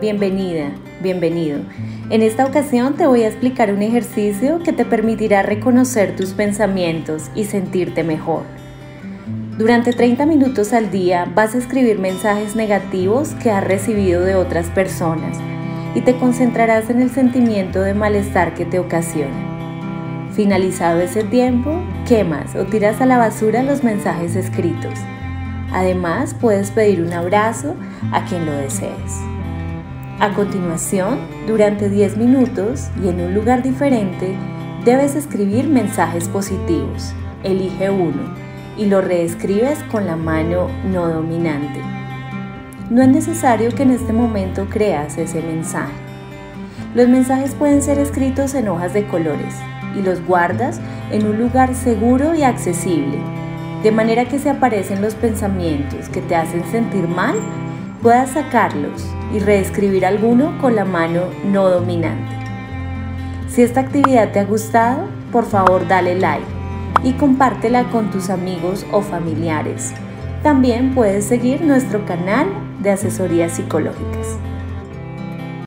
bienvenida, bienvenido. En esta ocasión te voy a explicar un ejercicio que te permitirá reconocer tus pensamientos y sentirte mejor. Durante 30 minutos al día vas a escribir mensajes negativos que has recibido de otras personas y te concentrarás en el sentimiento de malestar que te ocasiona. Finalizado ese tiempo, quemas o tiras a la basura los mensajes escritos. Además, puedes pedir un abrazo a quien lo desees. A continuación, durante 10 minutos y en un lugar diferente, debes escribir mensajes positivos. Elige uno y lo reescribes con la mano no dominante. No es necesario que en este momento creas ese mensaje. Los mensajes pueden ser escritos en hojas de colores y los guardas en un lugar seguro y accesible de manera que si aparecen los pensamientos que te hacen sentir mal, puedas sacarlos y reescribir alguno con la mano no dominante. Si esta actividad te ha gustado, por favor dale like y compártela con tus amigos o familiares. También puedes seguir nuestro canal de asesorías psicológicas.